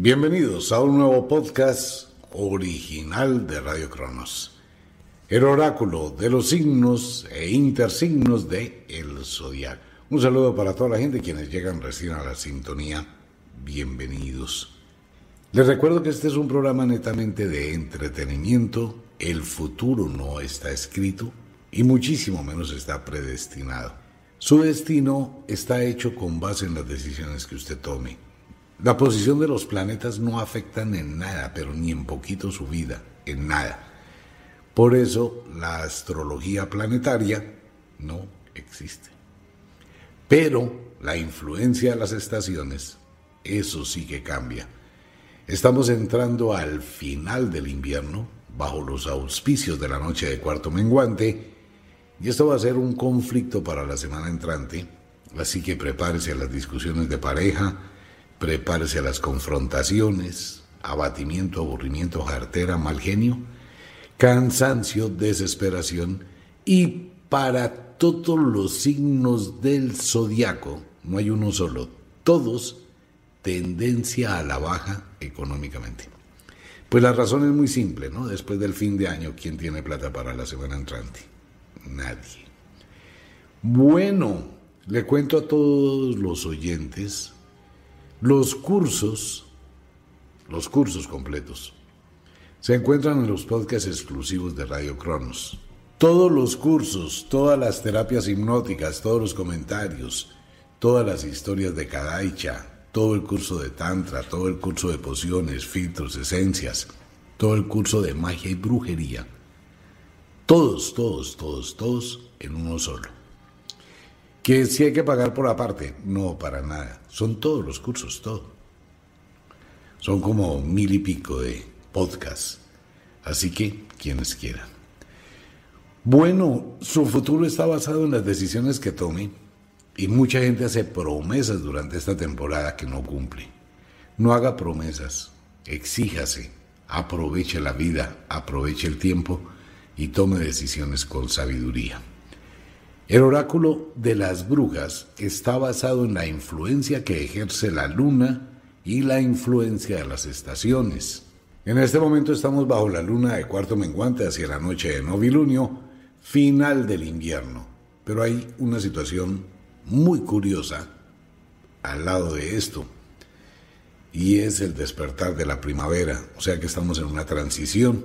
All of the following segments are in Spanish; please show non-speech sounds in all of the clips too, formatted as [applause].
Bienvenidos a un nuevo podcast original de Radio Cronos. El oráculo de los signos e intersignos de El Zodiac. Un saludo para toda la gente quienes llegan recién a la sintonía. Bienvenidos. Les recuerdo que este es un programa netamente de entretenimiento. El futuro no está escrito y muchísimo menos está predestinado. Su destino está hecho con base en las decisiones que usted tome la posición de los planetas no afectan en nada, pero ni en poquito su vida, en nada. Por eso la astrología planetaria no existe. Pero la influencia de las estaciones, eso sí que cambia. Estamos entrando al final del invierno, bajo los auspicios de la noche de cuarto menguante, y esto va a ser un conflicto para la semana entrante, así que prepárese a las discusiones de pareja, prepárese a las confrontaciones, abatimiento, aburrimiento, jartera, mal genio, cansancio, desesperación y para todos los signos del zodiaco, no hay uno solo, todos tendencia a la baja económicamente. Pues la razón es muy simple, ¿no? Después del fin de año, ¿quién tiene plata para la semana entrante? Nadie. Bueno, le cuento a todos los oyentes los cursos, los cursos completos, se encuentran en los podcasts exclusivos de Radio Cronos. Todos los cursos, todas las terapias hipnóticas, todos los comentarios, todas las historias de Kadaicha, todo el curso de Tantra, todo el curso de pociones, filtros, esencias, todo el curso de magia y brujería. Todos, todos, todos, todos en uno solo. Que si hay que pagar por aparte, no, para nada. Son todos los cursos, todo. Son como mil y pico de podcasts. Así que, quienes quieran. Bueno, su futuro está basado en las decisiones que tome y mucha gente hace promesas durante esta temporada que no cumple. No haga promesas, exíjase, aproveche la vida, aproveche el tiempo y tome decisiones con sabiduría. El oráculo de las brujas está basado en la influencia que ejerce la luna y la influencia de las estaciones. En este momento estamos bajo la luna de cuarto menguante hacia la noche de novilunio, final del invierno. Pero hay una situación muy curiosa al lado de esto, y es el despertar de la primavera, o sea que estamos en una transición.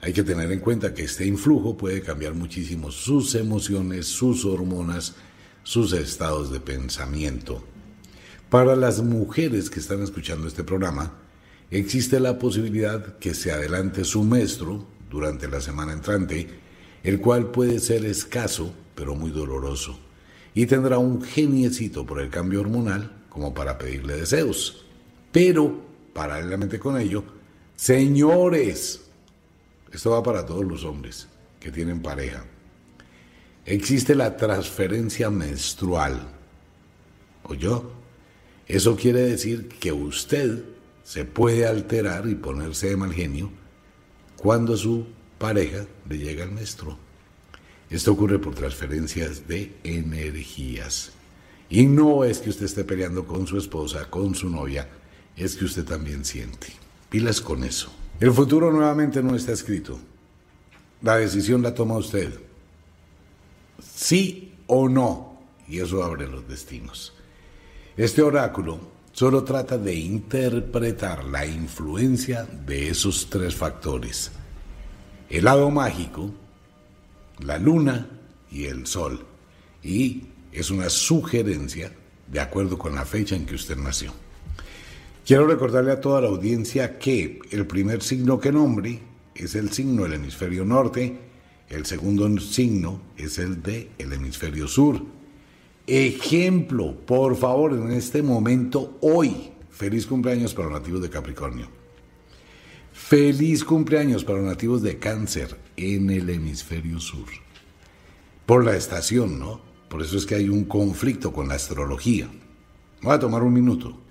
Hay que tener en cuenta que este influjo puede cambiar muchísimo sus emociones, sus hormonas, sus estados de pensamiento. Para las mujeres que están escuchando este programa, existe la posibilidad que se adelante su maestro durante la semana entrante, el cual puede ser escaso, pero muy doloroso, y tendrá un geniecito por el cambio hormonal como para pedirle deseos. Pero, paralelamente con ello, señores, esto va para todos los hombres que tienen pareja. Existe la transferencia menstrual. yo Eso quiere decir que usted se puede alterar y ponerse de mal genio cuando su pareja le llega el menstruo. Esto ocurre por transferencias de energías. Y no es que usted esté peleando con su esposa, con su novia, es que usted también siente. Pilas con eso. El futuro nuevamente no está escrito. La decisión la toma usted. Sí o no. Y eso abre los destinos. Este oráculo solo trata de interpretar la influencia de esos tres factores. El lado mágico, la luna y el sol. Y es una sugerencia de acuerdo con la fecha en que usted nació. Quiero recordarle a toda la audiencia que el primer signo que nombre es el signo del hemisferio norte, el segundo signo es el del el hemisferio sur. Ejemplo, por favor, en este momento, hoy, feliz cumpleaños para los nativos de Capricornio. Feliz cumpleaños para los nativos de Cáncer en el hemisferio sur. Por la estación, ¿no? Por eso es que hay un conflicto con la astrología. Voy a tomar un minuto.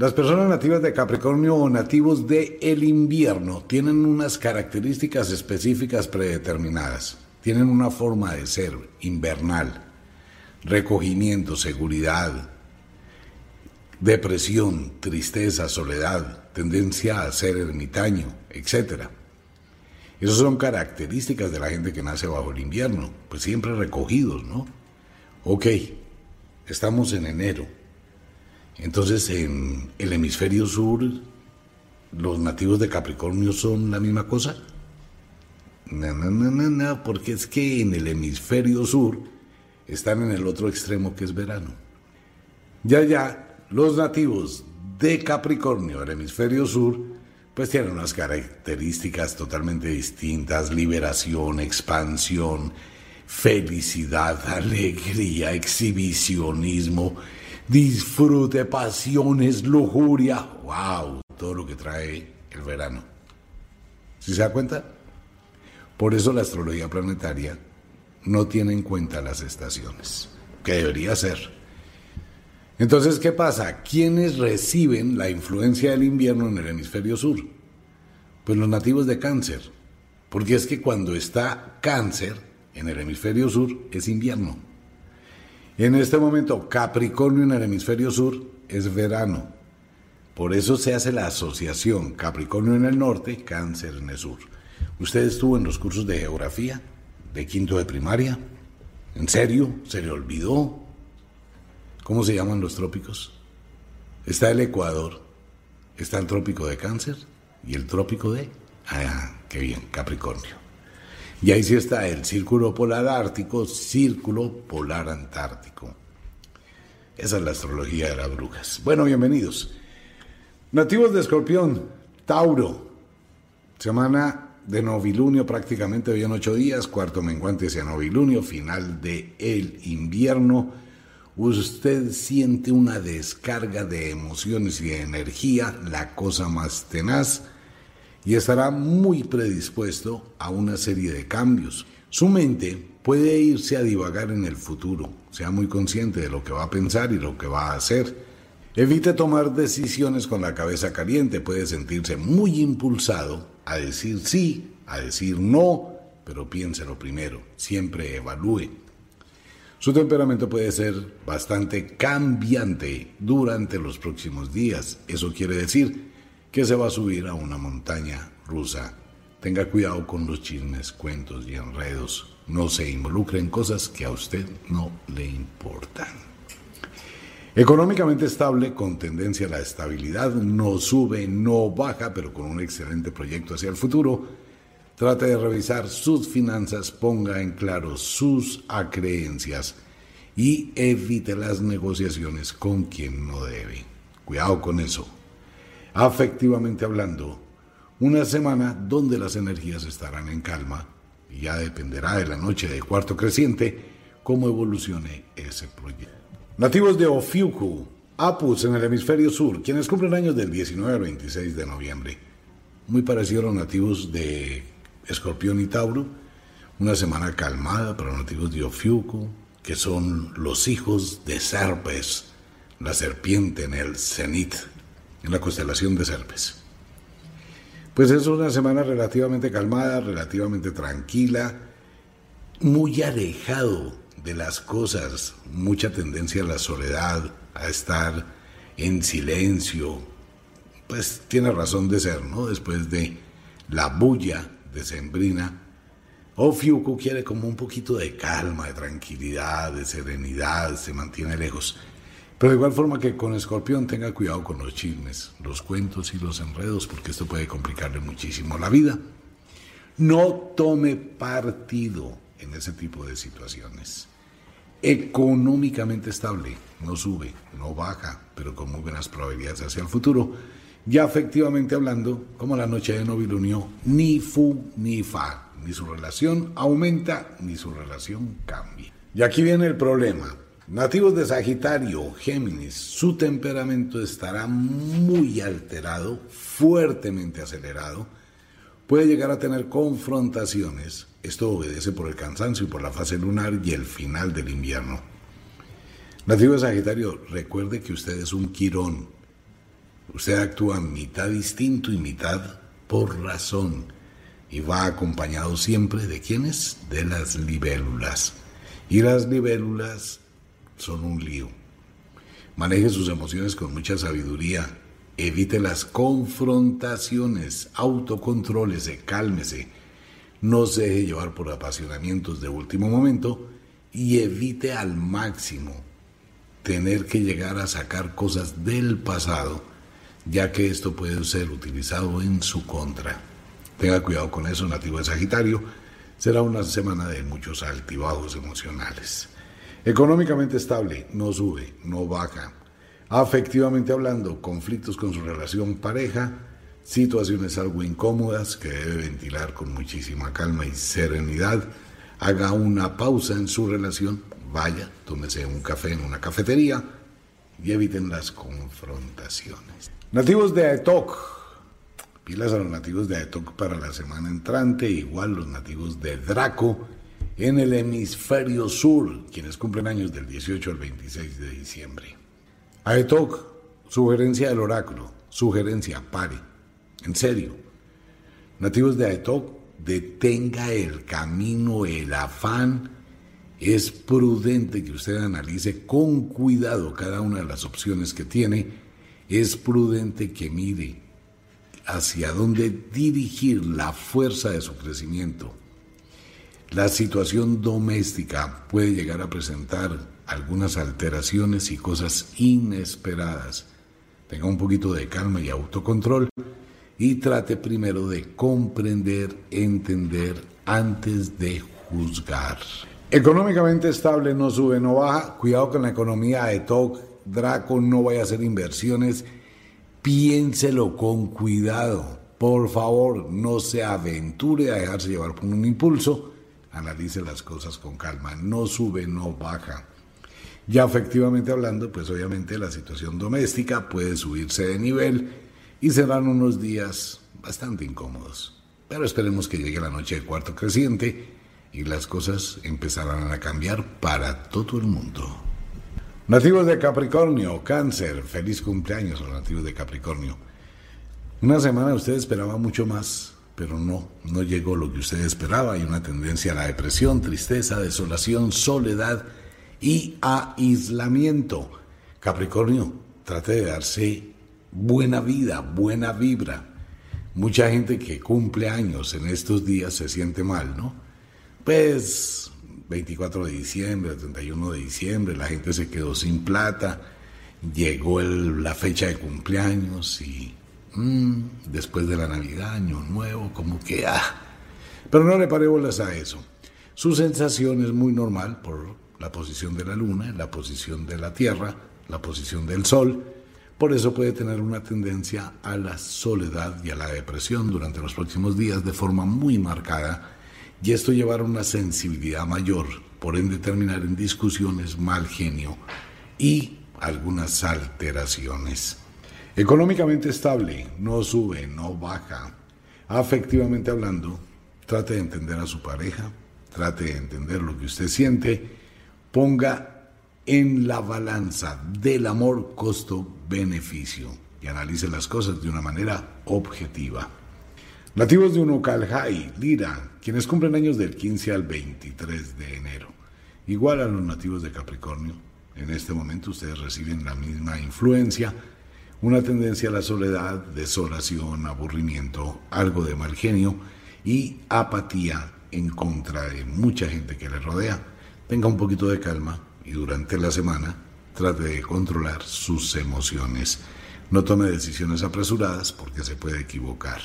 Las personas nativas de Capricornio o nativos de el invierno tienen unas características específicas predeterminadas. Tienen una forma de ser invernal, recogimiento, seguridad, depresión, tristeza, soledad, tendencia a ser ermitaño, etc. Esas son características de la gente que nace bajo el invierno, pues siempre recogidos, ¿no? Ok, estamos en enero. Entonces en el hemisferio sur, los nativos de Capricornio son la misma cosa. No, no, no, no, no, porque es que en el hemisferio sur están en el otro extremo que es verano. Ya, ya, los nativos de Capricornio, el hemisferio sur, pues tienen unas características totalmente distintas, liberación, expansión, felicidad, [laughs] alegría, exhibicionismo, disfrute, pasiones, lujuria, wow, todo lo que trae el verano. ¿Sí se da cuenta? Por eso la astrología planetaria no tiene en cuenta las estaciones, que debería ser. Entonces, ¿qué pasa? ¿Quiénes reciben la influencia del invierno en el hemisferio sur? Pues los nativos de cáncer. Porque es que cuando está cáncer en el hemisferio sur es invierno. En este momento Capricornio en el hemisferio sur es verano. Por eso se hace la asociación Capricornio en el norte, cáncer en el sur. ¿Usted estuvo en los cursos de geografía de quinto de primaria? ¿En serio? ¿Se le olvidó? ¿Cómo se llaman los trópicos? Está el Ecuador, está el trópico de Cáncer y el trópico de... Ah, qué bien, Capricornio. Y ahí sí está el círculo polar ártico, círculo polar antártico. Esa es la astrología de las brujas. Bueno, bienvenidos. Nativos de Escorpión, Tauro, semana de novilunio prácticamente hoy en ocho días, cuarto menguante hacia novilunio, final de el invierno usted siente una descarga de emociones y de energía, la cosa más tenaz, y estará muy predispuesto a una serie de cambios. Su mente puede irse a divagar en el futuro, sea muy consciente de lo que va a pensar y lo que va a hacer. Evite tomar decisiones con la cabeza caliente, puede sentirse muy impulsado a decir sí, a decir no, pero piénselo primero, siempre evalúe. Su temperamento puede ser bastante cambiante durante los próximos días. Eso quiere decir que se va a subir a una montaña rusa. Tenga cuidado con los chismes, cuentos y enredos. No se involucre en cosas que a usted no le importan. Económicamente estable, con tendencia a la estabilidad, no sube, no baja, pero con un excelente proyecto hacia el futuro Trate de revisar sus finanzas, ponga en claro sus acreencias y evite las negociaciones con quien no debe. Cuidado con eso. Afectivamente hablando, una semana donde las energías estarán en calma y ya dependerá de la noche de cuarto creciente cómo evolucione ese proyecto. Nativos de Ofiuku, Apus en el hemisferio sur, quienes cumplen años del 19 al 26 de noviembre. Muy parecido a los nativos de Escorpión y Tauro, una semana calmada para los nativos de Ofiuco, que son los hijos de Serpes, la serpiente en el cenit, en la constelación de Serpes. Pues es una semana relativamente calmada, relativamente tranquila, muy alejado de las cosas, mucha tendencia a la soledad, a estar en silencio. Pues tiene razón de ser, ¿no? Después de la bulla decembrina, Ofiuco quiere como un poquito de calma, de tranquilidad, de serenidad, se mantiene lejos. Pero de igual forma que con Escorpión tenga cuidado con los chismes, los cuentos y los enredos, porque esto puede complicarle muchísimo la vida. No tome partido en ese tipo de situaciones. Económicamente estable, no sube, no baja, pero con muy buenas probabilidades hacia el futuro ya efectivamente hablando, como la noche de novilunio, ni fu ni fa, ni su relación aumenta ni su relación cambia. Y aquí viene el problema. Nativos de Sagitario, Géminis, su temperamento estará muy alterado, fuertemente acelerado, puede llegar a tener confrontaciones. Esto obedece por el cansancio y por la fase lunar y el final del invierno. Nativo de Sagitario, recuerde que usted es un quirón, Usted actúa mitad distinto y mitad por razón y va acompañado siempre de quiénes? De las libélulas. Y las libélulas son un lío. Maneje sus emociones con mucha sabiduría. Evite las confrontaciones, autocontrólese, cálmese. No se deje llevar por apasionamientos de último momento y evite al máximo tener que llegar a sacar cosas del pasado, ya que esto puede ser utilizado en su contra. Tenga cuidado con eso, nativo de Sagitario. Será una semana de muchos altibajos emocionales. Económicamente estable, no sube, no baja. Afectivamente hablando, conflictos con su relación pareja, situaciones algo incómodas que debe ventilar con muchísima calma y serenidad. Haga una pausa en su relación, vaya, tómese un café en una cafetería y eviten las confrontaciones. Nativos de Aetok. Pilas a los nativos de Aetok para la semana entrante, igual los nativos de Draco en el hemisferio sur, quienes cumplen años del 18 al 26 de diciembre. Aetok, sugerencia del oráculo, sugerencia, pare, en serio. Nativos de Aetok, detenga el camino, el afán. Es prudente que usted analice con cuidado cada una de las opciones que tiene. Es prudente que mire hacia dónde dirigir la fuerza de su crecimiento la situación doméstica puede llegar a presentar algunas alteraciones y cosas inesperadas. Tenga un poquito de calma y autocontrol y trate primero de comprender, entender antes de juzgar. Económicamente estable, no sube, no baja. Cuidado con la economía de TOC. Draco, no vaya a hacer inversiones. Piénselo con cuidado. Por favor, no se aventure a dejarse llevar por un impulso analice las cosas con calma, no sube, no baja. Ya efectivamente hablando, pues obviamente la situación doméstica puede subirse de nivel y serán unos días bastante incómodos. Pero esperemos que llegue la noche de cuarto creciente y las cosas empezarán a cambiar para todo el mundo. Nativos de Capricornio, cáncer, feliz cumpleaños a los nativos de Capricornio. Una semana usted esperaba mucho más pero no, no llegó lo que usted esperaba. Hay una tendencia a la depresión, tristeza, desolación, soledad y aislamiento. Capricornio, trate de darse buena vida, buena vibra. Mucha gente que cumple años en estos días se siente mal, ¿no? Pues 24 de diciembre, 31 de diciembre, la gente se quedó sin plata, llegó la fecha de cumpleaños y Mm, después de la Navidad, Año Nuevo, como que ah. Pero no le pare bolas a eso. Su sensación es muy normal por la posición de la Luna, la posición de la Tierra, la posición del Sol. Por eso puede tener una tendencia a la soledad y a la depresión durante los próximos días de forma muy marcada y esto llevará a una sensibilidad mayor, por ende terminar en discusiones, mal genio y algunas alteraciones. Económicamente estable, no sube, no baja. Afectivamente hablando, trate de entender a su pareja, trate de entender lo que usted siente, ponga en la balanza del amor costo-beneficio y analice las cosas de una manera objetiva. Nativos de Unocaljay, Lira, quienes cumplen años del 15 al 23 de enero. Igual a los nativos de Capricornio, en este momento ustedes reciben la misma influencia una tendencia a la soledad, desolación, aburrimiento, algo de mal genio y apatía en contra de mucha gente que le rodea. Tenga un poquito de calma y durante la semana trate de controlar sus emociones. No tome decisiones apresuradas porque se puede equivocar.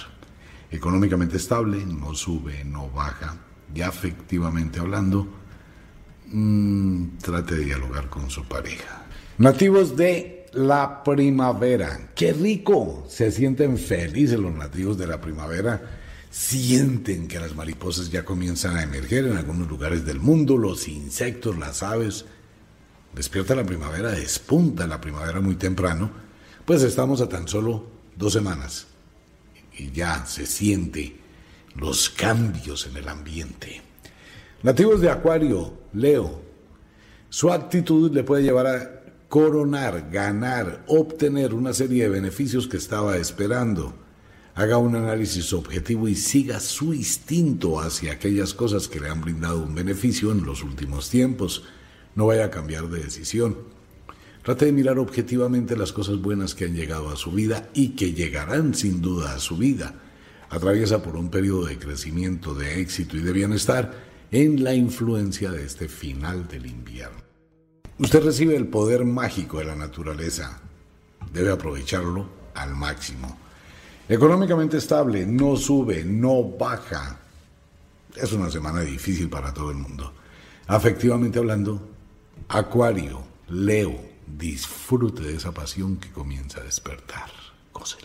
Económicamente estable, no sube, no baja. Y afectivamente hablando, mm, trate de dialogar con su pareja. Nativos de la primavera. Qué rico. Se sienten felices los nativos de la primavera. Sienten que las mariposas ya comienzan a emerger en algunos lugares del mundo, los insectos, las aves. Despierta la primavera, despunta la primavera muy temprano. Pues estamos a tan solo dos semanas y ya se siente los cambios en el ambiente. Nativos de Acuario, Leo, su actitud le puede llevar a coronar, ganar, obtener una serie de beneficios que estaba esperando. Haga un análisis objetivo y siga su instinto hacia aquellas cosas que le han brindado un beneficio en los últimos tiempos. No vaya a cambiar de decisión. Trate de mirar objetivamente las cosas buenas que han llegado a su vida y que llegarán sin duda a su vida. Atraviesa por un periodo de crecimiento, de éxito y de bienestar en la influencia de este final del invierno. Usted recibe el poder mágico de la naturaleza. Debe aprovecharlo al máximo. Económicamente estable, no sube, no baja. Es una semana difícil para todo el mundo. Afectivamente hablando, Acuario, Leo, disfrute de esa pasión que comienza a despertar. Cóselo.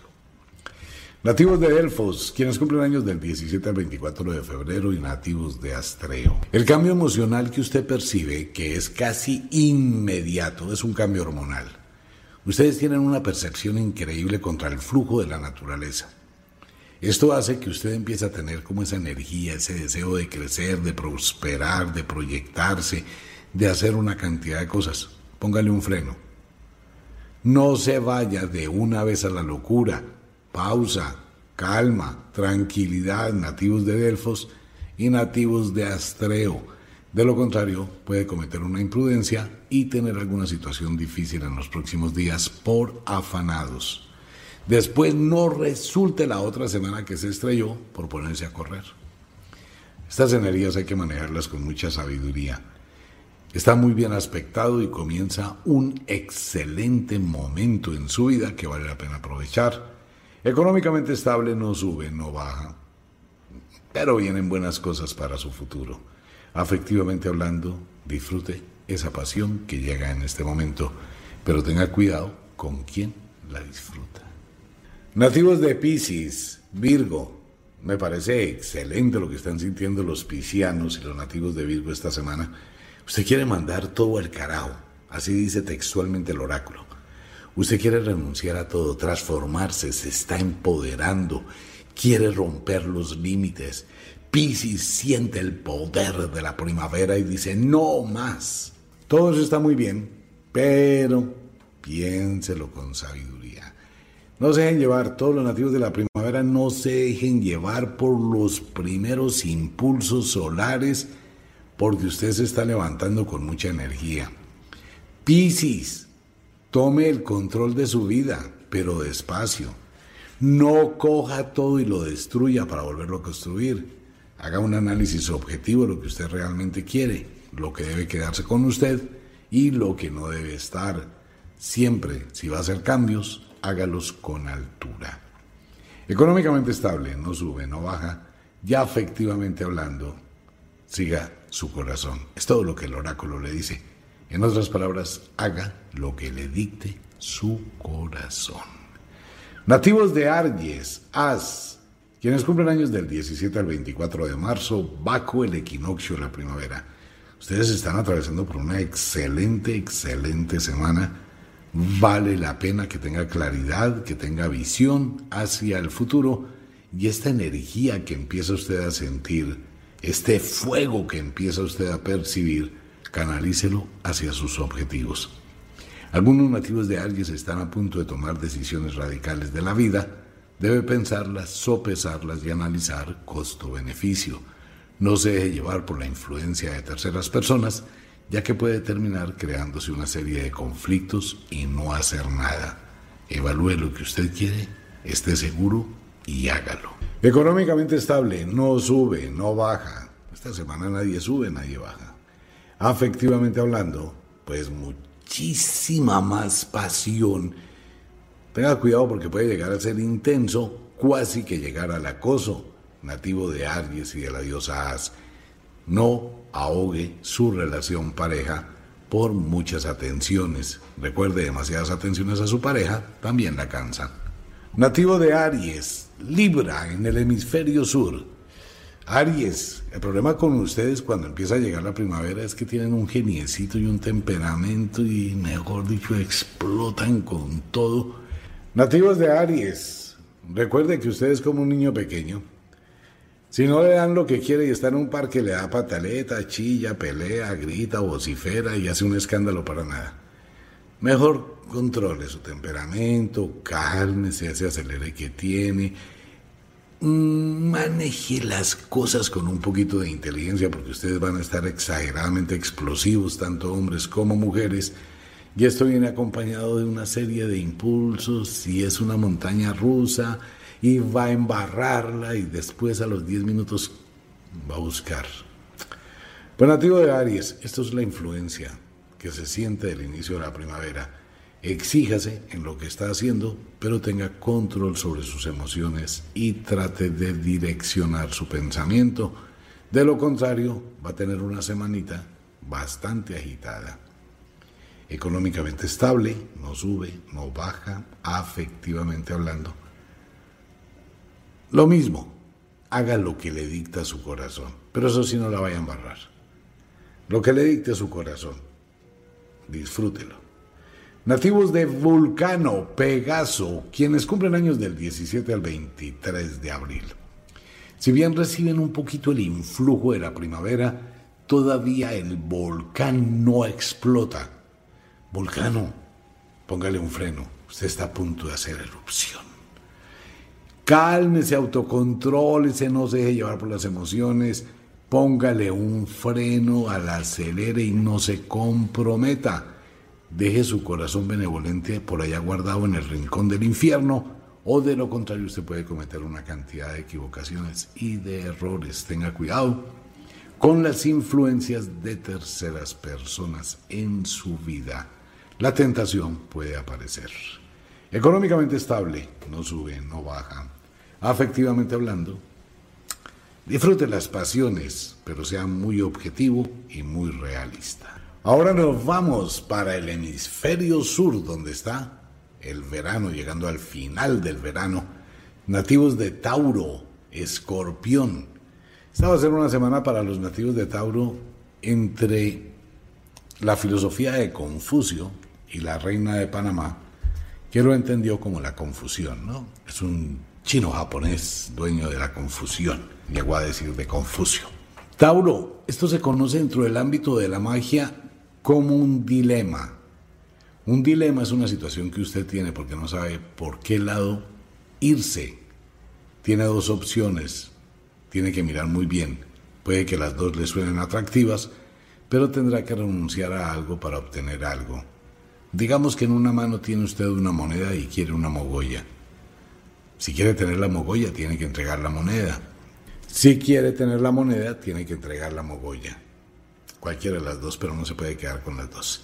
Nativos de Delfos, quienes cumplen años del 17 al 24 de febrero y nativos de Astreo. El cambio emocional que usted percibe, que es casi inmediato, es un cambio hormonal. Ustedes tienen una percepción increíble contra el flujo de la naturaleza. Esto hace que usted empiece a tener como esa energía, ese deseo de crecer, de prosperar, de proyectarse, de hacer una cantidad de cosas póngale un freno. No se vaya de una vez a la locura. Pausa, calma, tranquilidad, nativos de Delfos y nativos de Astreo. De lo contrario, puede cometer una imprudencia y tener alguna situación difícil en los próximos días por afanados. Después no resulte la otra semana que se estrelló por ponerse a correr. Estas energías hay que manejarlas con mucha sabiduría. Está muy bien aspectado y comienza un excelente momento en su vida que vale la pena aprovechar. Económicamente estable, no sube, no baja, pero vienen buenas cosas para su futuro. Afectivamente hablando, disfrute esa pasión que llega en este momento, pero tenga cuidado con quién la disfruta. Nativos de Pisces, Virgo, me parece excelente lo que están sintiendo los piscianos y los nativos de Virgo esta semana Usted quiere mandar todo al carajo, así dice textualmente el oráculo. Usted quiere renunciar a todo, transformarse, se está empoderando, quiere romper los límites. Piscis siente el poder de la primavera y dice, no más. Todo eso está muy bien, pero piénselo con sabiduría. No se dejen llevar, todos los nativos de la primavera no se dejen llevar por los primeros impulsos solares porque usted se está levantando con mucha energía. Piscis, tome el control de su vida, pero despacio. No coja todo y lo destruya para volverlo a construir. Haga un análisis objetivo de lo que usted realmente quiere, lo que debe quedarse con usted y lo que no debe estar. Siempre, si va a hacer cambios, hágalos con altura. Económicamente estable, no sube, no baja, ya efectivamente hablando, siga su corazón. Es todo lo que el oráculo le dice. En otras palabras, haga lo que le dicte su corazón. Nativos de Aries, As, quienes cumplen años del 17 al 24 de marzo, Baco, el equinoccio, la primavera. Ustedes están atravesando por una excelente, excelente semana. Vale la pena que tenga claridad, que tenga visión hacia el futuro y esta energía que empieza usted a sentir este fuego que empieza usted a percibir, canalícelo hacia sus objetivos. Algunos nativos de Aries están a punto de tomar decisiones radicales de la vida. Debe pensarlas, sopesarlas y analizar costo-beneficio. No se deje llevar por la influencia de terceras personas, ya que puede terminar creándose una serie de conflictos y no hacer nada. Evalúe lo que usted quiere, esté seguro y hágalo. Económicamente estable, no sube, no baja. Esta semana nadie sube, nadie baja. Afectivamente hablando, pues muchísima más pasión. Tenga cuidado porque puede llegar a ser intenso, cuasi que llegar al acoso, nativo de Aries y de la diosa As. No ahogue su relación pareja por muchas atenciones. Recuerde, demasiadas atenciones a su pareja también la cansan. Nativo de Aries, Libra en el hemisferio sur. Aries, el problema con ustedes cuando empieza a llegar la primavera es que tienen un geniecito y un temperamento y, mejor dicho, explotan con todo. Nativos de Aries, recuerde que usted es como un niño pequeño. Si no le dan lo que quiere y está en un parque, le da pataleta, chilla, pelea, grita, vocifera y hace un escándalo para nada. Mejor controle su temperamento, cálmese, ese acelere que tiene, maneje las cosas con un poquito de inteligencia porque ustedes van a estar exageradamente explosivos, tanto hombres como mujeres, Y esto viene acompañado de una serie de impulsos y es una montaña rusa y va a embarrarla y después a los 10 minutos va a buscar. Pues nativo de Aries, esto es la influencia que se siente del inicio de la primavera. Exíjase en lo que está haciendo, pero tenga control sobre sus emociones y trate de direccionar su pensamiento. De lo contrario, va a tener una semanita bastante agitada. Económicamente estable, no sube, no baja, afectivamente hablando. Lo mismo, haga lo que le dicta su corazón, pero eso sí no la vaya a embarrar. Lo que le dicte su corazón, disfrútelo. Nativos de Vulcano, Pegaso, quienes cumplen años del 17 al 23 de abril. Si bien reciben un poquito el influjo de la primavera, todavía el volcán no explota. Vulcano, póngale un freno, usted está a punto de hacer erupción. Cálmese, autocontrólese, no se deje llevar por las emociones, póngale un freno al acelere y no se comprometa. Deje su corazón benevolente por allá guardado en el rincón del infierno o de lo contrario usted puede cometer una cantidad de equivocaciones y de errores. Tenga cuidado con las influencias de terceras personas en su vida. La tentación puede aparecer. Económicamente estable, no sube, no baja. Afectivamente hablando, disfrute las pasiones, pero sea muy objetivo y muy realista. Ahora nos vamos para el hemisferio sur, donde está el verano, llegando al final del verano. Nativos de Tauro, Escorpión. Esta va a ser una semana para los nativos de Tauro entre la filosofía de Confucio y la reina de Panamá, que lo entendió como la confusión, ¿no? Es un chino japonés dueño de la confusión, llegó a decir de Confucio. Tauro, esto se conoce dentro del ámbito de la magia como un dilema. Un dilema es una situación que usted tiene porque no sabe por qué lado irse. Tiene dos opciones. Tiene que mirar muy bien. Puede que las dos le suenen atractivas, pero tendrá que renunciar a algo para obtener algo. Digamos que en una mano tiene usted una moneda y quiere una mogolla. Si quiere tener la mogolla, tiene que entregar la moneda. Si quiere tener la moneda, tiene que entregar la mogolla cualquiera de las dos, pero no se puede quedar con las dos.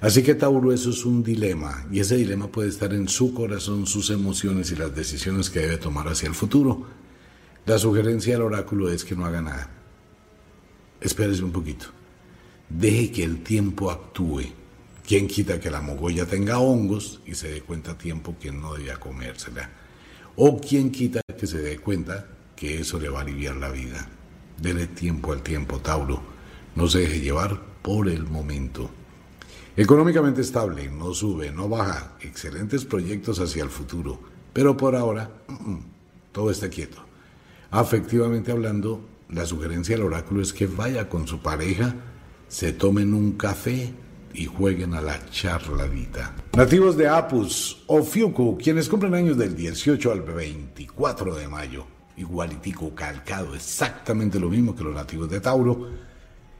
Así que Tauro, eso es un dilema, y ese dilema puede estar en su corazón, sus emociones y las decisiones que debe tomar hacia el futuro. La sugerencia del oráculo es que no haga nada. Espérese un poquito. Deje que el tiempo actúe. ¿Quién quita que la mogolla tenga hongos y se dé cuenta a tiempo que no debía comérsela? ¿O quién quita que se dé cuenta que eso le va a aliviar la vida? Dele tiempo al tiempo, Tauro. No se deje llevar por el momento. Económicamente estable, no sube, no baja, excelentes proyectos hacia el futuro, pero por ahora todo está quieto. Afectivamente hablando, la sugerencia del oráculo es que vaya con su pareja, se tomen un café y jueguen a la charladita. Nativos de Apus o Fiuku, quienes cumplen años del 18 al 24 de mayo, igualitico calcado, exactamente lo mismo que los nativos de Tauro,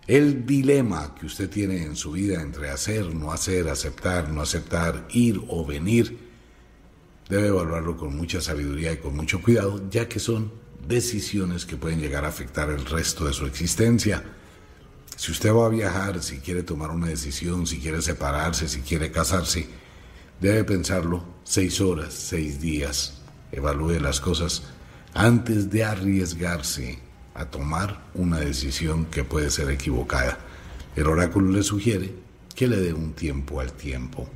el dilema que usted tiene en su vida entre hacer, no hacer, aceptar, no aceptar, ir o venir, debe evaluarlo con mucha sabiduría y con mucho cuidado, ya que son decisiones que pueden llegar a afectar el resto de su existencia. Si usted va a viajar, si quiere tomar una decisión, si quiere separarse, si quiere casarse, debe pensarlo seis horas, seis días. Evalúe las cosas antes de arriesgarse a tomar una decisión que puede ser equivocada. El oráculo le sugiere que le dé un tiempo al tiempo.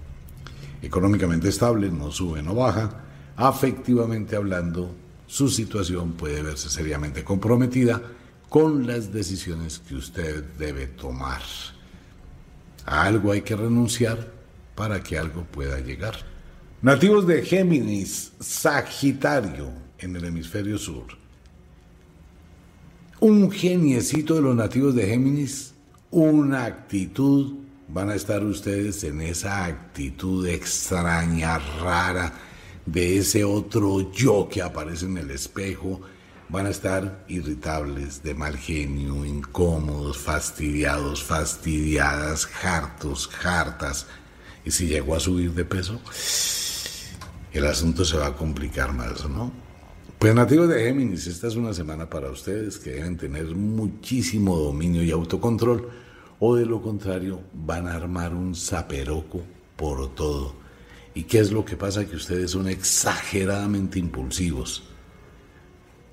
Económicamente estable, no sube, no baja. Afectivamente hablando, su situación puede verse seriamente comprometida con las decisiones que usted debe tomar. A algo hay que renunciar para que algo pueda llegar. Nativos de Géminis, Sagitario, en el hemisferio sur un geniecito de los nativos de Géminis, una actitud, van a estar ustedes en esa actitud extraña, rara, de ese otro yo que aparece en el espejo, van a estar irritables, de mal genio, incómodos, fastidiados, fastidiadas, hartos, hartas. Y si llegó a subir de peso, el asunto se va a complicar más, ¿no? Pues nativos de Géminis, esta es una semana para ustedes que deben tener muchísimo dominio y autocontrol, o de lo contrario van a armar un zaperoco por todo. ¿Y qué es lo que pasa? Que ustedes son exageradamente impulsivos.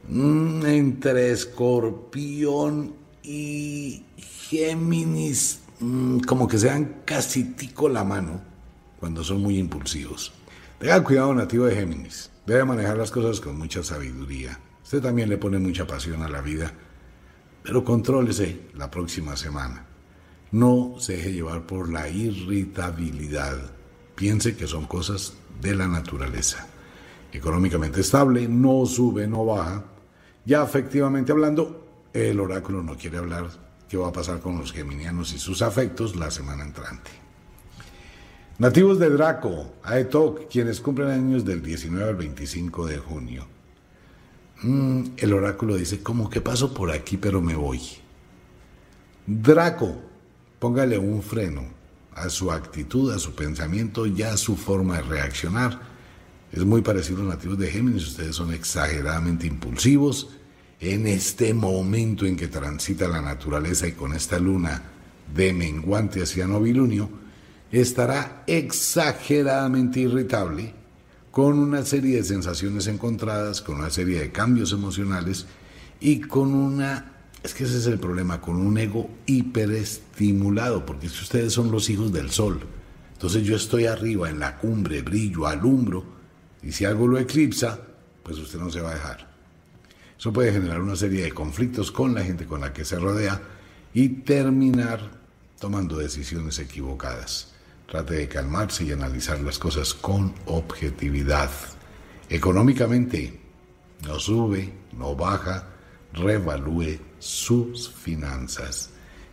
Mm, entre escorpión y Géminis, mm, como que se dan casi tico la mano cuando son muy impulsivos. Tenga cuidado, nativo de Géminis. Debe manejar las cosas con mucha sabiduría. Usted también le pone mucha pasión a la vida, pero contrólese la próxima semana. No se deje llevar por la irritabilidad. Piense que son cosas de la naturaleza. Económicamente estable, no sube, no baja. Ya efectivamente hablando, el oráculo no quiere hablar qué va a pasar con los geminianos y sus afectos la semana entrante. Nativos de Draco, Aetok, quienes cumplen años del 19 al 25 de junio. Mm, el oráculo dice, como que paso por aquí pero me voy. Draco, póngale un freno a su actitud, a su pensamiento y a su forma de reaccionar. Es muy parecido a los nativos de Géminis, ustedes son exageradamente impulsivos. En este momento en que transita la naturaleza y con esta luna de menguante hacia novilunio, estará exageradamente irritable, con una serie de sensaciones encontradas, con una serie de cambios emocionales y con una, es que ese es el problema, con un ego hiperestimulado, porque si ustedes son los hijos del sol, entonces yo estoy arriba en la cumbre, brillo, alumbro, y si algo lo eclipsa, pues usted no se va a dejar. Eso puede generar una serie de conflictos con la gente con la que se rodea y terminar tomando decisiones equivocadas. Trate de calmarse y analizar las cosas con objetividad. Económicamente, no sube, no baja, revalúe sus finanzas.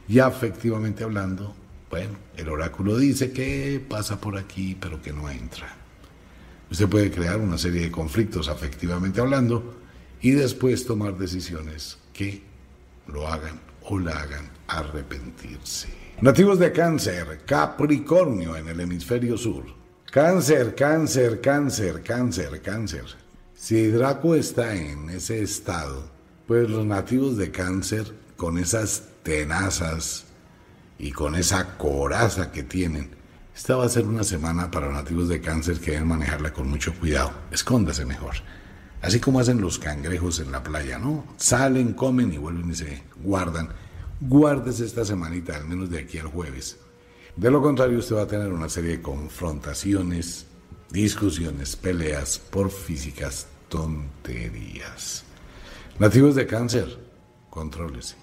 Y afectivamente hablando, bueno, el oráculo dice que pasa por aquí, pero que no entra. Usted puede crear una serie de conflictos afectivamente hablando y después tomar decisiones que lo hagan o la hagan arrepentirse. Nativos de cáncer, Capricornio en el hemisferio sur. Cáncer, cáncer, cáncer, cáncer, cáncer. Si Draco está en ese estado, pues los nativos de cáncer, con esas tenazas y con esa coraza que tienen, esta va a ser una semana para los nativos de cáncer que deben manejarla con mucho cuidado. Escóndase mejor. Así como hacen los cangrejos en la playa, ¿no? Salen, comen y vuelven y se guardan guárdese esta semanita, al menos de aquí al jueves. De lo contrario, usted va a tener una serie de confrontaciones, discusiones, peleas por físicas tonterías. Nativos de cáncer, contrólese.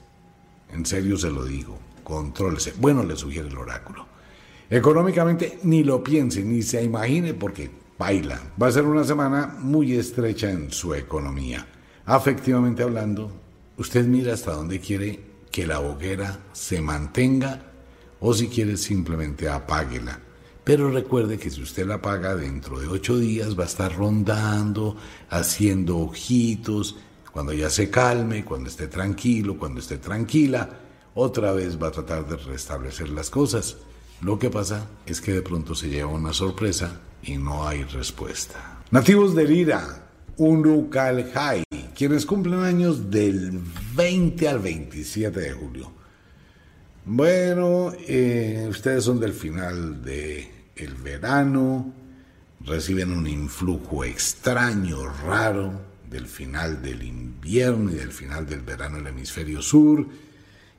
En serio se lo digo, contrólese. Bueno, le sugiere el oráculo. Económicamente, ni lo piense, ni se imagine, porque baila. Va a ser una semana muy estrecha en su economía. Afectivamente hablando, usted mira hasta dónde quiere que la hoguera se mantenga o si quiere simplemente apáguela. Pero recuerde que si usted la apaga dentro de ocho días va a estar rondando, haciendo ojitos, cuando ya se calme, cuando esté tranquilo, cuando esté tranquila, otra vez va a tratar de restablecer las cosas. Lo que pasa es que de pronto se lleva una sorpresa y no hay respuesta. Nativos de Lira, Unucalhai, quienes cumplen años del 20 al 27 de julio. Bueno, eh, ustedes son del final del el verano, reciben un influjo extraño, raro, del final del invierno y del final del verano en el hemisferio sur.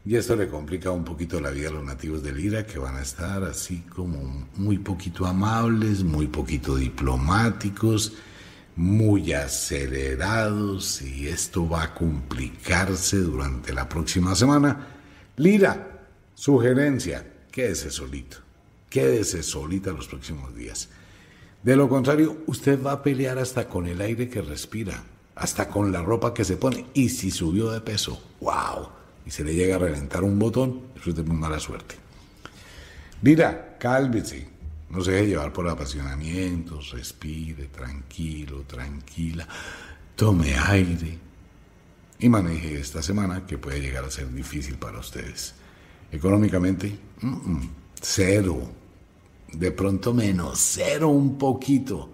Y esto le complica un poquito la vida a los nativos del Ira, que van a estar así como muy poquito amables, muy poquito diplomáticos, muy acelerados y esto va a complicarse durante la próxima semana. Lira, sugerencia, quédese solito, quédese solita los próximos días. De lo contrario, usted va a pelear hasta con el aire que respira, hasta con la ropa que se pone. Y si subió de peso, wow, y se le llega a reventar un botón, eso es de muy mala suerte. Lira, cálvese, no se deje llevar por apasionamientos, respire tranquilo, tranquila, tome aire y maneje esta semana que puede llegar a ser difícil para ustedes. Económicamente, cero. de pronto menos cero un poquito.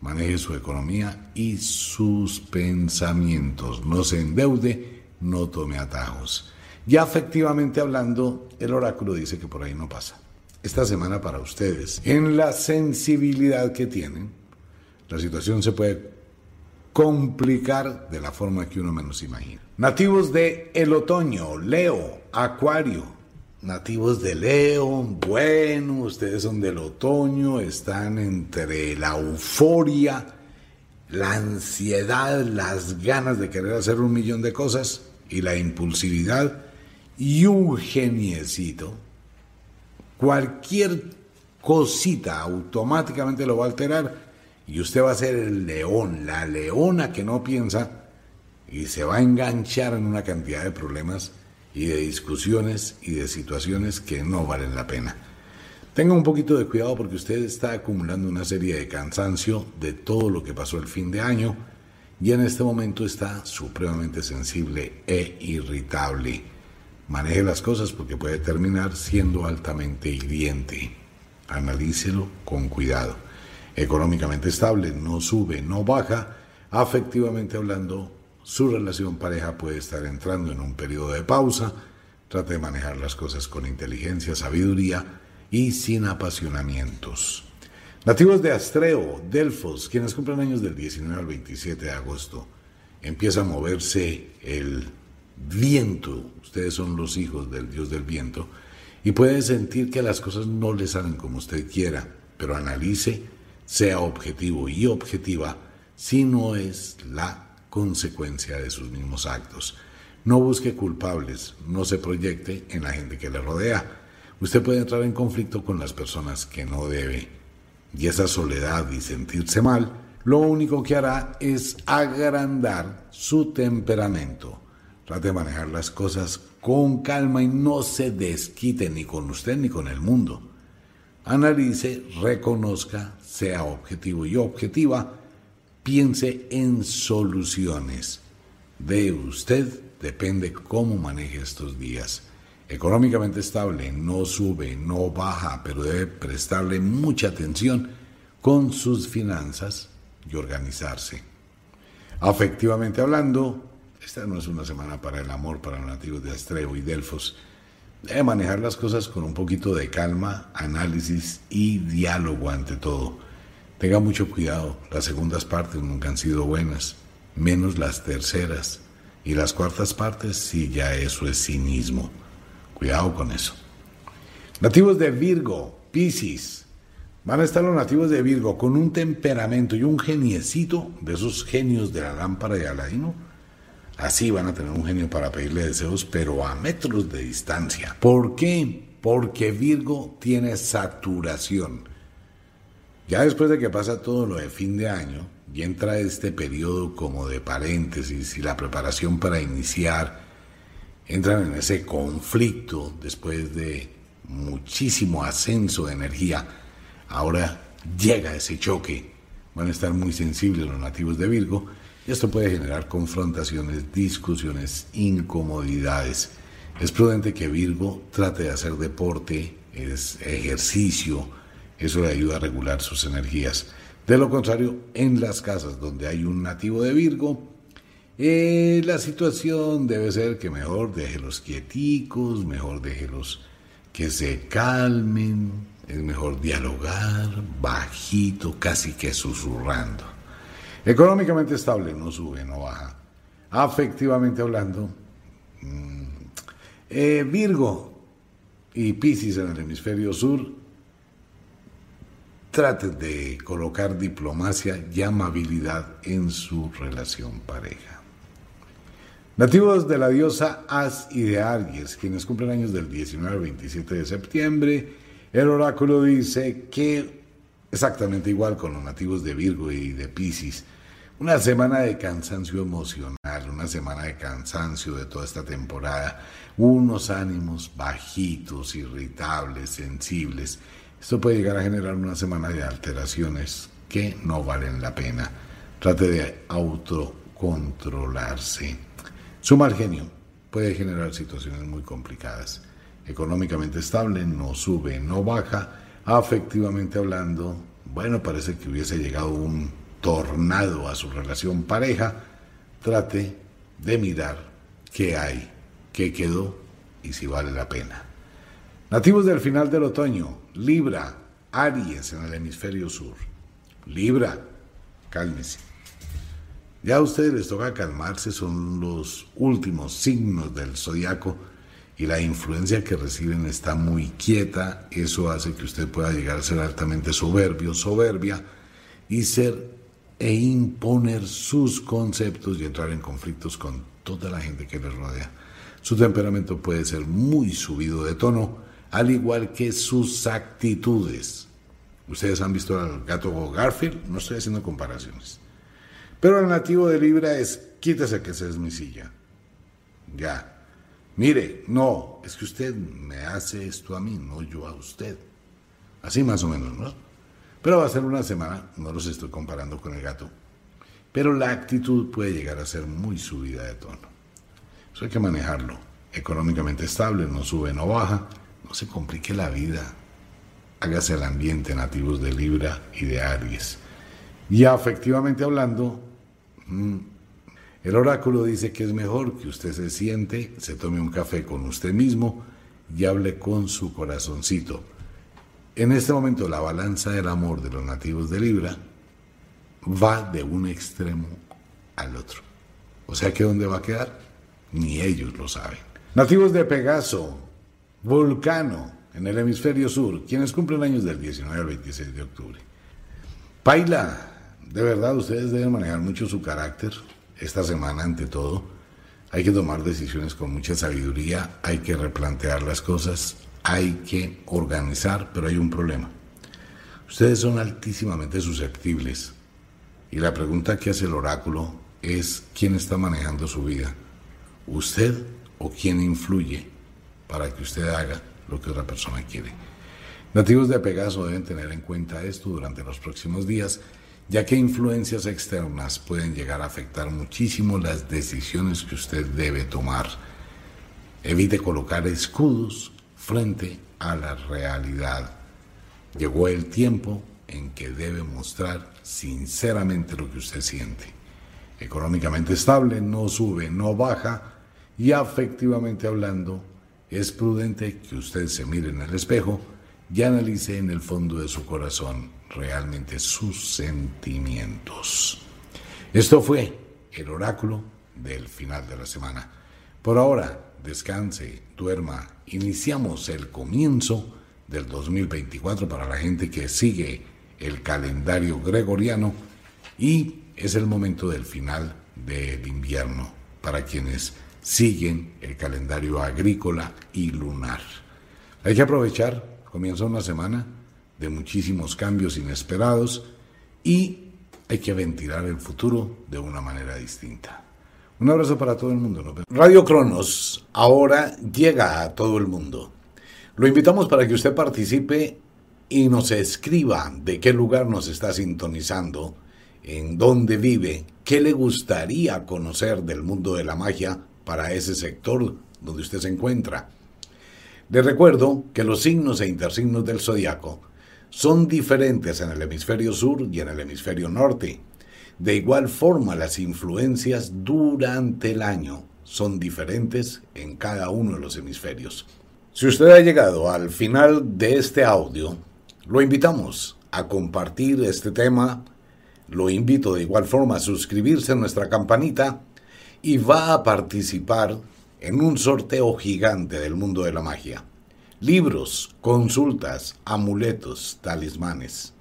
Maneje su economía y sus pensamientos. No se endeude, no tome atajos. Ya efectivamente hablando, el oráculo dice que por ahí no pasa. Esta semana para ustedes, en la sensibilidad que tienen, la situación se puede complicar de la forma que uno menos imagina. Nativos de el otoño, Leo, Acuario. Nativos de Leo, bueno, ustedes son del otoño, están entre la euforia, la ansiedad, las ganas de querer hacer un millón de cosas y la impulsividad y un geniecito. Cualquier cosita automáticamente lo va a alterar y usted va a ser el león, la leona que no piensa y se va a enganchar en una cantidad de problemas y de discusiones y de situaciones que no valen la pena. Tenga un poquito de cuidado porque usted está acumulando una serie de cansancio de todo lo que pasó el fin de año y en este momento está supremamente sensible e irritable. Maneje las cosas porque puede terminar siendo altamente hiriente. Analícelo con cuidado económicamente estable, no sube, no baja, afectivamente hablando, su relación pareja puede estar entrando en un periodo de pausa, trate de manejar las cosas con inteligencia, sabiduría y sin apasionamientos. Nativos de Astreo, Delfos, quienes cumplen años del 19 al 27 de agosto, empieza a moverse el viento, ustedes son los hijos del dios del viento, y pueden sentir que las cosas no les salen como usted quiera, pero analice sea objetivo y objetiva si no es la consecuencia de sus mismos actos. No busque culpables, no se proyecte en la gente que le rodea. Usted puede entrar en conflicto con las personas que no debe. Y esa soledad y sentirse mal, lo único que hará es agrandar su temperamento. Trate de manejar las cosas con calma y no se desquite ni con usted ni con el mundo. Analice, reconozca, sea objetivo y objetiva, piense en soluciones. De usted depende cómo maneje estos días. Económicamente estable, no sube, no baja, pero debe prestarle mucha atención con sus finanzas y organizarse. Afectivamente hablando, esta no es una semana para el amor para los nativos de Astreo y Delfos. Debe manejar las cosas con un poquito de calma, análisis y diálogo ante todo. Tenga mucho cuidado, las segundas partes nunca han sido buenas, menos las terceras. Y las cuartas partes, sí, ya eso es cinismo. Cuidado con eso. Nativos de Virgo, Piscis. Van a estar los nativos de Virgo con un temperamento y un geniecito de esos genios de la lámpara de Aladino. Así van a tener un genio para pedirle deseos, pero a metros de distancia. ¿Por qué? Porque Virgo tiene saturación. Ya después de que pasa todo lo de fin de año y entra este periodo como de paréntesis y la preparación para iniciar, entran en ese conflicto después de muchísimo ascenso de energía. Ahora llega ese choque. Van a estar muy sensibles los nativos de Virgo esto puede generar confrontaciones, discusiones, incomodidades. Es prudente que Virgo trate de hacer deporte, es ejercicio, eso le ayuda a regular sus energías. De lo contrario, en las casas donde hay un nativo de Virgo, eh, la situación debe ser que mejor déjelos quieticos, mejor déjelos que se calmen, es mejor dialogar bajito, casi que susurrando. Económicamente estable, no sube, no baja. Afectivamente hablando, mm, eh, Virgo y Piscis en el hemisferio sur Trate de colocar diplomacia y amabilidad en su relación pareja. Nativos de la diosa As y de Aries, quienes cumplen años del 19 al 27 de septiembre, el oráculo dice que exactamente igual con los nativos de Virgo y de Pisces, una semana de cansancio emocional, una semana de cansancio de toda esta temporada, unos ánimos bajitos, irritables, sensibles, esto puede llegar a generar una semana de alteraciones que no valen la pena. Trate de autocontrolarse. Su mal genio puede generar situaciones muy complicadas. Económicamente estable, no sube, no baja. Afectivamente hablando, bueno, parece que hubiese llegado un tornado a su relación pareja. Trate de mirar qué hay, qué quedó y si vale la pena. Nativos del final del otoño, Libra, Aries en el hemisferio sur. Libra, cálmese. Ya a ustedes les toca calmarse, son los últimos signos del zodiaco y la influencia que reciben está muy quieta. Eso hace que usted pueda llegar a ser altamente soberbio, soberbia y ser e imponer sus conceptos y entrar en conflictos con toda la gente que les rodea. Su temperamento puede ser muy subido de tono, al igual que sus actitudes. Ustedes han visto al gato Garfield, no estoy haciendo comparaciones. Pero el nativo de Libra es, quítese que esa es mi silla. Ya. Mire, no, es que usted me hace esto a mí, no yo a usted. Así más o menos, ¿no? Pero va a ser una semana, no los estoy comparando con el gato. Pero la actitud puede llegar a ser muy subida de tono. Eso hay que manejarlo. Económicamente estable, no sube, no baja. No se complique la vida. Hágase el ambiente nativos de Libra y de Aries. Y afectivamente hablando, mm, el oráculo dice que es mejor que usted se siente, se tome un café con usted mismo y hable con su corazoncito. En este momento la balanza del amor de los nativos de Libra va de un extremo al otro. O sea que ¿dónde va a quedar? Ni ellos lo saben. Nativos de Pegaso, Vulcano, en el hemisferio sur, quienes cumplen años del 19 al 26 de octubre. Paila, de verdad ustedes deben manejar mucho su carácter esta semana ante todo. Hay que tomar decisiones con mucha sabiduría, hay que replantear las cosas, hay que organizar, pero hay un problema. Ustedes son altísimamente susceptibles y la pregunta que hace el oráculo es quién está manejando su vida, usted o quién influye para que usted haga lo que otra persona quiere. Nativos de Pegaso deben tener en cuenta esto durante los próximos días, ya que influencias externas pueden llegar a afectar muchísimo las decisiones que usted debe tomar. Evite colocar escudos frente a la realidad. Llegó el tiempo en que debe mostrar sinceramente lo que usted siente. Económicamente estable, no sube, no baja y afectivamente hablando, es prudente que usted se mire en el espejo y analice en el fondo de su corazón realmente sus sentimientos. Esto fue el oráculo del final de la semana. Por ahora, descanse, duerma. Iniciamos el comienzo del 2024 para la gente que sigue el calendario gregoriano y es el momento del final del invierno para quienes siguen el calendario agrícola y lunar. Hay que aprovechar Comienza una semana de muchísimos cambios inesperados y hay que ventilar el futuro de una manera distinta. Un abrazo para todo el mundo. Radio Cronos ahora llega a todo el mundo. Lo invitamos para que usted participe y nos escriba de qué lugar nos está sintonizando, en dónde vive, qué le gustaría conocer del mundo de la magia para ese sector donde usted se encuentra. Les recuerdo que los signos e intersignos del zodiaco son diferentes en el hemisferio sur y en el hemisferio norte. De igual forma, las influencias durante el año son diferentes en cada uno de los hemisferios. Si usted ha llegado al final de este audio, lo invitamos a compartir este tema, lo invito de igual forma a suscribirse a nuestra campanita y va a participar en un sorteo gigante del mundo de la magia. Libros, consultas, amuletos, talismanes.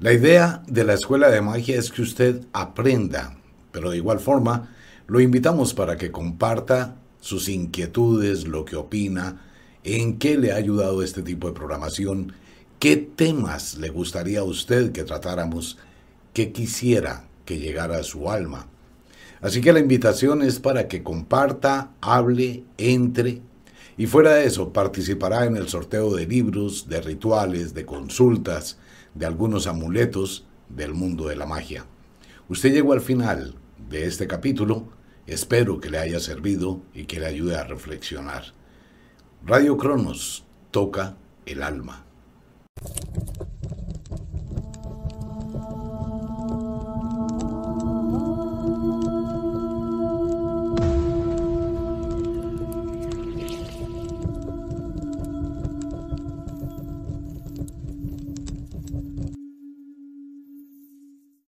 La idea de la escuela de magia es que usted aprenda, pero de igual forma lo invitamos para que comparta sus inquietudes, lo que opina, en qué le ha ayudado este tipo de programación, qué temas le gustaría a usted que tratáramos, qué quisiera que llegara a su alma. Así que la invitación es para que comparta, hable, entre y fuera de eso participará en el sorteo de libros, de rituales, de consultas, de algunos amuletos del mundo de la magia. Usted llegó al final de este capítulo, espero que le haya servido y que le ayude a reflexionar. Radio Cronos toca el alma.